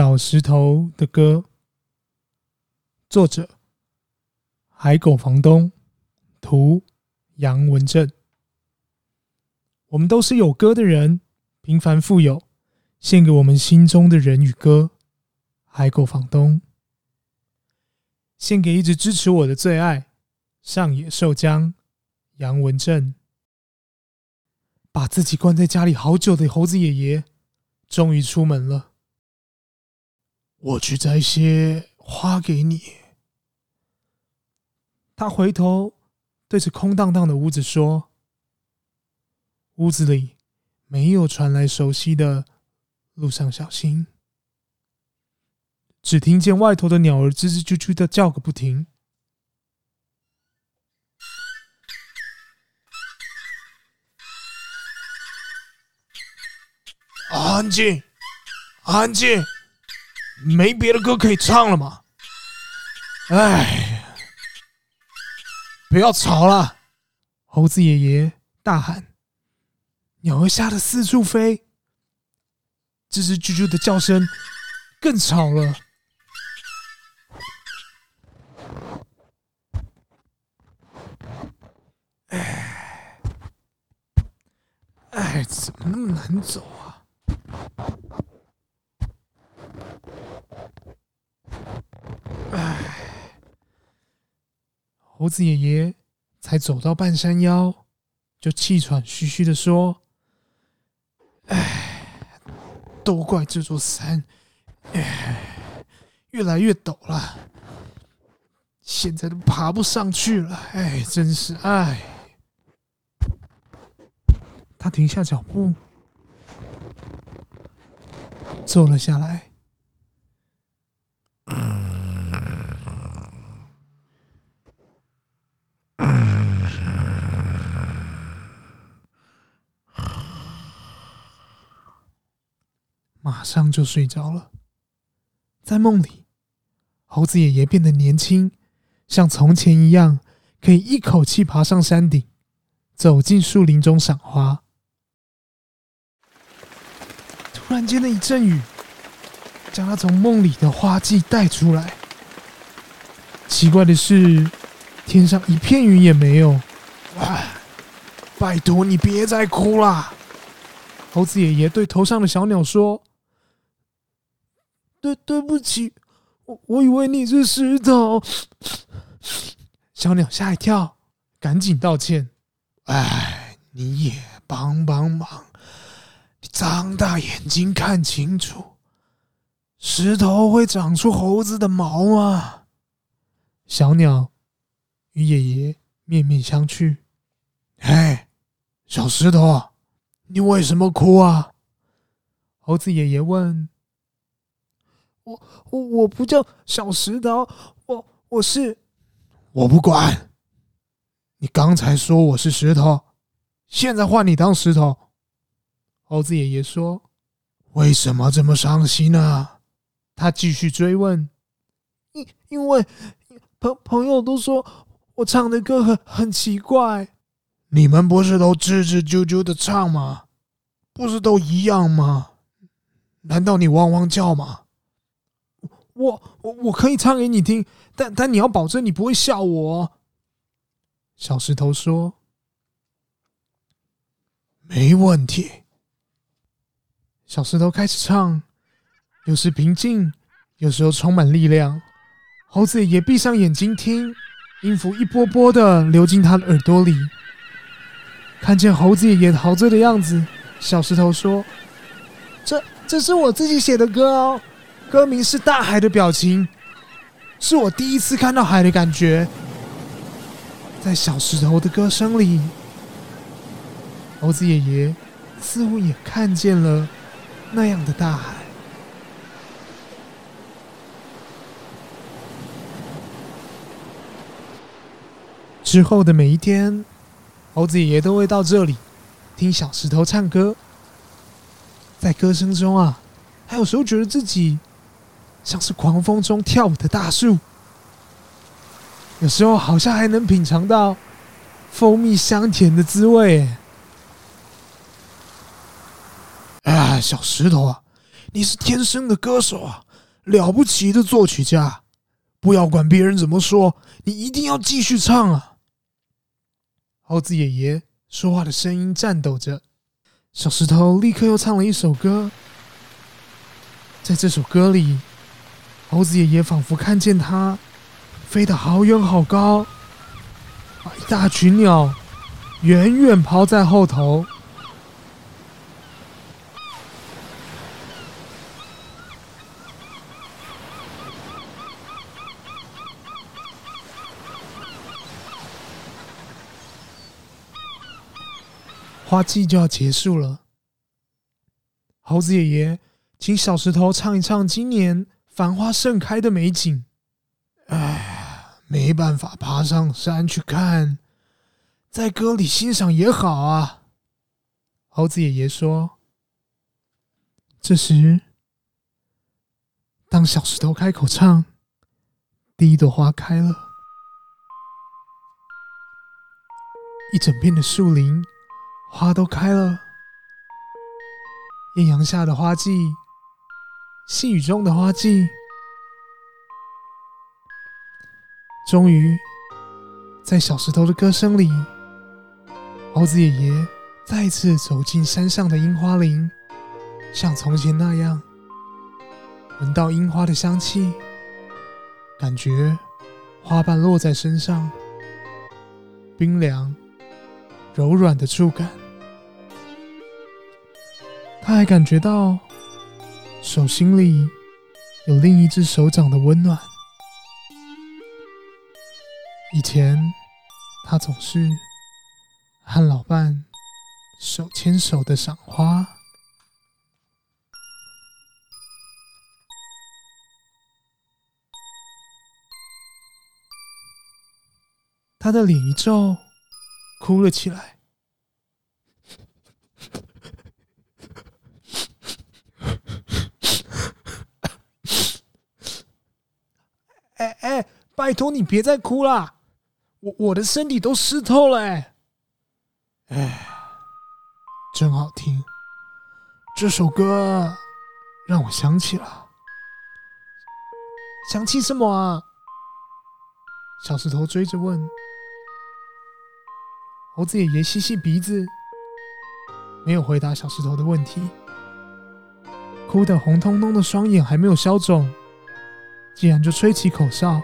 小石头的歌，作者：海狗房东，图：杨文正。我们都是有歌的人，平凡富有，献给我们心中的人与歌。海狗房东，献给一直支持我的最爱上野寿江、杨文正。把自己关在家里好久的猴子爷爷，终于出门了。我去摘些花给你。他回头对着空荡荡的屋子说：“屋子里没有传来熟悉的‘路上小心’，只听见外头的鸟儿吱吱啾啾的叫个不停。”安静，安静。没别的歌可以唱了吗？哎，不要吵了！猴子爷爷大喊。鸟儿吓得四处飞，吱吱啾啾的叫声更吵了。哎，哎，怎么那么难走啊？猴子爷爷才走到半山腰，就气喘吁吁的说：“哎，都怪这座山，哎，越来越陡了，现在都爬不上去了。哎，真是哎。”他停下脚步，坐了下来。马上就睡着了。在梦里，猴子爷爷变得年轻，像从前一样，可以一口气爬上山顶，走进树林中赏花。突然间的一阵雨，将他从梦里的花季带出来。奇怪的是，天上一片云也没有。哇！拜托你别再哭了。猴子爷爷对头上的小鸟说。对，对不起，我我以为你是石头。小鸟吓一跳，赶紧道歉。哎，你也帮帮忙，你张大眼睛看清楚，石头会长出猴子的毛吗？小鸟与爷爷面面相觑。哎，小石头，你为什么哭啊？猴子爷爷问。我我我不叫小石头，我我是，我不管。你刚才说我是石头，现在换你当石头。猴子爷爷说：“为什么这么伤心呢？”他继续追问：“因因为朋朋友都说我唱的歌很很奇怪。你们不是都吱吱啾啾的唱吗？不是都一样吗？难道你汪汪叫吗？”我我我可以唱给你听，但但你要保证你不会笑我。小石头说：“没问题。”小石头开始唱，有时平静，有时候充满力量。猴子也闭上眼睛听，音符一波波的流进他的耳朵里。看见猴子爷爷陶醉的样子，小石头说：“这这是我自己写的歌哦。”歌名是《大海的表情》，是我第一次看到海的感觉。在小石头的歌声里，猴子爷爷似乎也看见了那样的大海。之后的每一天，猴子爷爷都会到这里听小石头唱歌。在歌声中啊，他有时候觉得自己。像是狂风中跳舞的大树，有时候好像还能品尝到蜂蜜香甜的滋味。哎呀，小石头啊，你是天生的歌手啊，了不起的作曲家。不要管别人怎么说，你一定要继续唱啊！猴子爷爷说话的声音颤抖着。小石头立刻又唱了一首歌。在这首歌里，猴子爷爷仿佛看见它飞得好远好高，把一大群鸟远远抛在后头。花季就要结束了，猴子爷爷请小石头唱一唱今年繁花盛开的美景。哎，没办法爬上山去看，在歌里欣赏也好啊。猴子爷爷说。这时，当小石头开口唱，第一朵花开了，一整片的树林。花都开了，艳阳下的花季，细雨中的花季，终于在小石头的歌声里，猴子爷爷再次走进山上的樱花林，像从前那样，闻到樱花的香气，感觉花瓣落在身上，冰凉柔软的触感。他还感觉到手心里有另一只手掌的温暖。以前，他总是和老伴手牵手的赏花。他的脸一皱，哭了起来。哎哎，拜托你别再哭了，我我的身体都湿透了哎。哎，真好听，这首歌让我想起了，想起什么啊？小石头追着问。猴子爷爷吸吸鼻子，没有回答小石头的问题。哭得红彤彤的双眼还没有消肿。竟然就吹起口哨，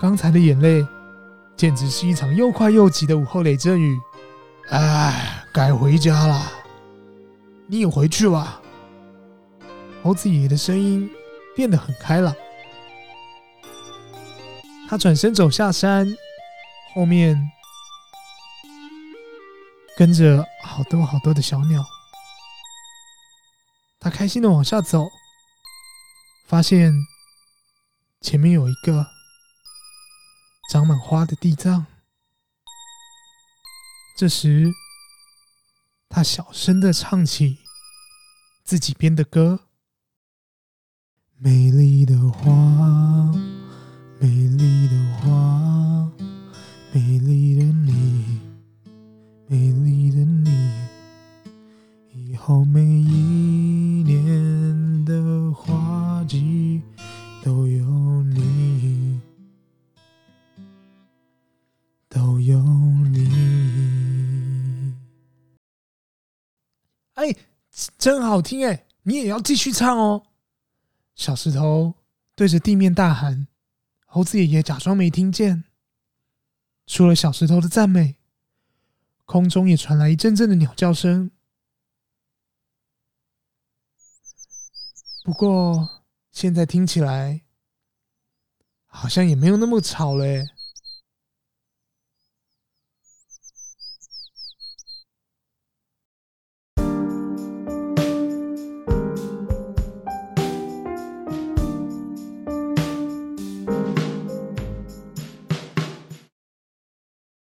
刚才的眼泪简直是一场又快又急的午后雷阵雨。哎，该回家了，你也回去吧。猴子爷爷的声音变得很开朗。他转身走下山，后面跟着好多好多的小鸟。他开心的往下走，发现。前面有一个长满花的地藏。这时，他小声的唱起自己编的歌：“美丽的花，美丽的花，美丽的你，美丽的你，以后每一真好听哎！你也要继续唱哦。小石头对着地面大喊，猴子爷爷假装没听见。除了小石头的赞美，空中也传来一阵阵的鸟叫声。不过现在听起来好像也没有那么吵了。